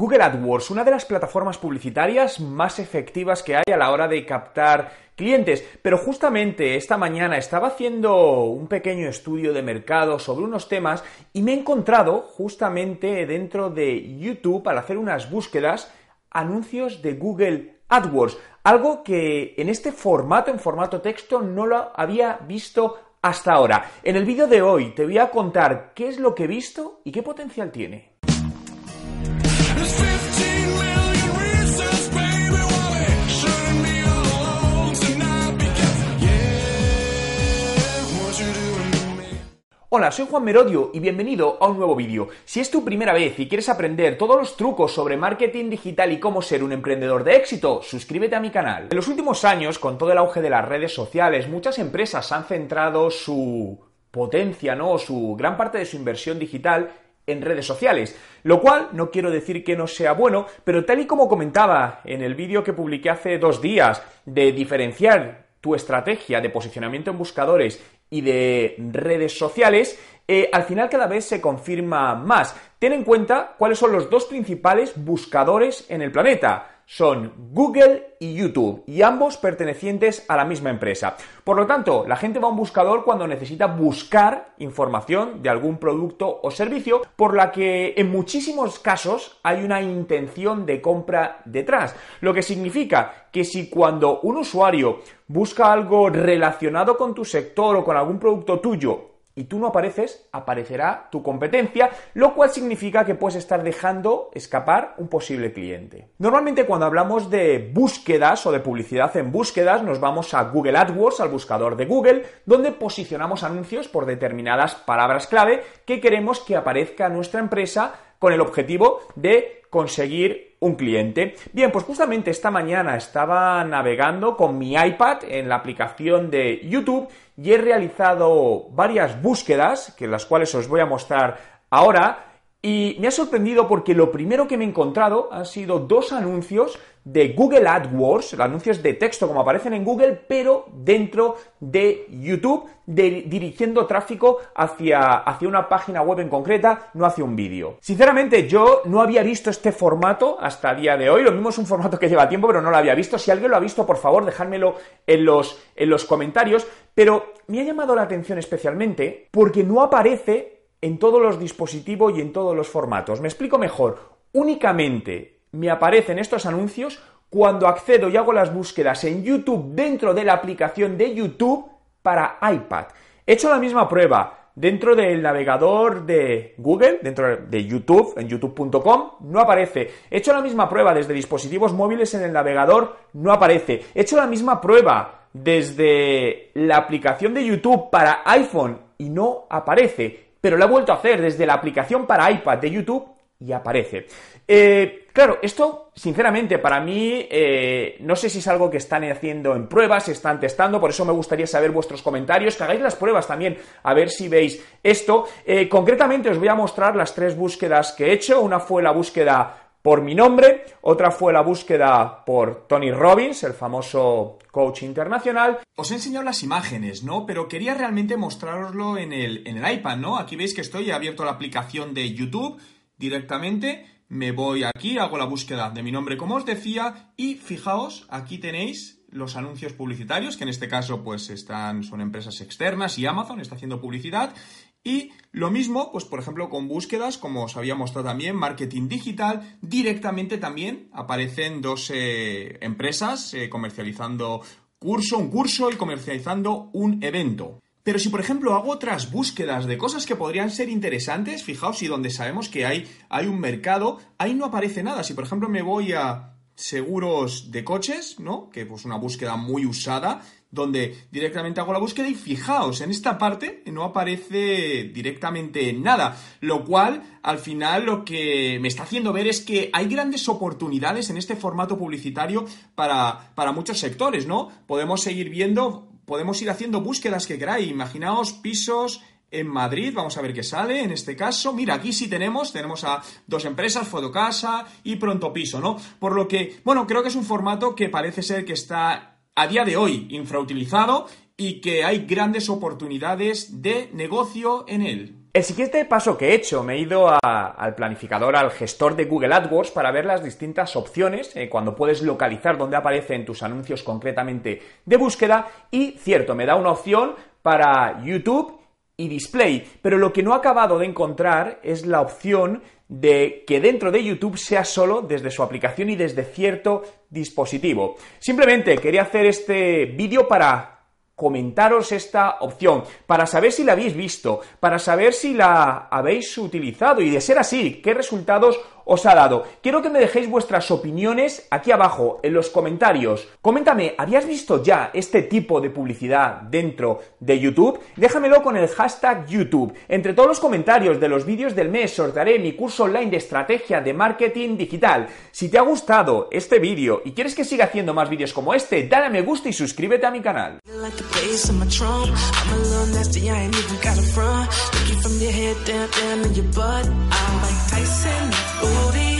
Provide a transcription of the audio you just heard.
Google AdWords, una de las plataformas publicitarias más efectivas que hay a la hora de captar clientes. Pero justamente esta mañana estaba haciendo un pequeño estudio de mercado sobre unos temas y me he encontrado justamente dentro de YouTube al hacer unas búsquedas anuncios de Google AdWords, algo que en este formato, en formato texto, no lo había visto hasta ahora. En el vídeo de hoy te voy a contar qué es lo que he visto y qué potencial tiene. Hola, soy Juan Merodio y bienvenido a un nuevo vídeo. Si es tu primera vez y quieres aprender todos los trucos sobre marketing digital y cómo ser un emprendedor de éxito, suscríbete a mi canal. En los últimos años, con todo el auge de las redes sociales, muchas empresas han centrado su potencia, ¿no? su gran parte de su inversión digital en redes sociales, lo cual no quiero decir que no sea bueno, pero tal y como comentaba en el vídeo que publiqué hace dos días de diferenciar tu estrategia de posicionamiento en buscadores y de redes sociales, eh, al final cada vez se confirma más. Ten en cuenta cuáles son los dos principales buscadores en el planeta son Google y YouTube, y ambos pertenecientes a la misma empresa. Por lo tanto, la gente va a un buscador cuando necesita buscar información de algún producto o servicio, por la que en muchísimos casos hay una intención de compra detrás. Lo que significa que si cuando un usuario busca algo relacionado con tu sector o con algún producto tuyo y tú no apareces, aparecerá tu competencia, lo cual significa que puedes estar dejando escapar un posible cliente. Normalmente cuando hablamos de búsquedas o de publicidad en búsquedas, nos vamos a Google AdWords, al buscador de Google, donde posicionamos anuncios por determinadas palabras clave que queremos que aparezca nuestra empresa con el objetivo de conseguir un cliente. Bien, pues justamente esta mañana estaba navegando con mi iPad en la aplicación de YouTube y he realizado varias búsquedas, que las cuales os voy a mostrar ahora, y me ha sorprendido porque lo primero que me he encontrado han sido dos anuncios de Google AdWords, anuncios de texto como aparecen en Google, pero dentro de YouTube, dirigiendo tráfico hacia, hacia una página web en concreta, no hacia un vídeo. Sinceramente, yo no había visto este formato hasta el día de hoy. Lo mismo es un formato que lleva tiempo, pero no lo había visto. Si alguien lo ha visto, por favor, dejádmelo en los, en los comentarios. Pero me ha llamado la atención especialmente porque no aparece en todos los dispositivos y en todos los formatos. Me explico mejor. Únicamente me aparecen estos anuncios cuando accedo y hago las búsquedas en YouTube dentro de la aplicación de YouTube para iPad. He hecho la misma prueba dentro del navegador de Google, dentro de YouTube, en youtube.com, no aparece. He hecho la misma prueba desde dispositivos móviles en el navegador, no aparece. He hecho la misma prueba desde la aplicación de YouTube para iPhone y no aparece pero lo he vuelto a hacer desde la aplicación para iPad de YouTube y aparece. Eh, claro, esto, sinceramente, para mí, eh, no sé si es algo que están haciendo en pruebas, están testando, por eso me gustaría saber vuestros comentarios, que hagáis las pruebas también, a ver si veis esto. Eh, concretamente os voy a mostrar las tres búsquedas que he hecho. Una fue la búsqueda por mi nombre, otra fue la búsqueda por Tony Robbins, el famoso coach internacional. Os he enseñado las imágenes, ¿no? Pero quería realmente mostraroslo en el, en el iPad, ¿no? Aquí veis que estoy, he abierto la aplicación de YouTube directamente, me voy aquí, hago la búsqueda de mi nombre como os decía y fijaos, aquí tenéis los anuncios publicitarios, que en este caso pues están, son empresas externas y Amazon está haciendo publicidad y lo mismo, pues por ejemplo, con búsquedas, como os había mostrado también, marketing digital, directamente también aparecen dos eh, empresas eh, comercializando curso, un curso y comercializando un evento. Pero si, por ejemplo, hago otras búsquedas de cosas que podrían ser interesantes, fijaos, y donde sabemos que hay, hay un mercado, ahí no aparece nada. Si, por ejemplo, me voy a seguros de coches, ¿no? Que es pues, una búsqueda muy usada, donde directamente hago la búsqueda y fijaos, en esta parte no aparece directamente nada, lo cual al final lo que me está haciendo ver es que hay grandes oportunidades en este formato publicitario para, para muchos sectores, ¿no? Podemos seguir viendo, podemos ir haciendo búsquedas que queráis, imaginaos pisos, en Madrid, vamos a ver qué sale en este caso. Mira, aquí sí tenemos, tenemos a dos empresas, Fotocasa y Pronto Piso, ¿no? Por lo que, bueno, creo que es un formato que parece ser que está a día de hoy infrautilizado y que hay grandes oportunidades de negocio en él. El siguiente paso que he hecho, me he ido al planificador, al gestor de Google AdWords para ver las distintas opciones, eh, cuando puedes localizar dónde aparecen tus anuncios concretamente de búsqueda y, cierto, me da una opción para YouTube y Display, pero lo que no he acabado de encontrar es la opción de que dentro de YouTube sea solo desde su aplicación y desde cierto dispositivo. Simplemente quería hacer este vídeo para comentaros esta opción, para saber si la habéis visto, para saber si la habéis utilizado y de ser así, qué resultados os ha dado. Quiero que me dejéis vuestras opiniones aquí abajo, en los comentarios. Coméntame, ¿habías visto ya este tipo de publicidad dentro de YouTube? Déjamelo con el hashtag YouTube. Entre todos los comentarios de los vídeos del mes sortearé mi curso online de estrategia de marketing digital. Si te ha gustado este vídeo y quieres que siga haciendo más vídeos como este, dale a me gusta y suscríbete a mi canal. From your head down, down to your butt. I'm like Tyson, booty.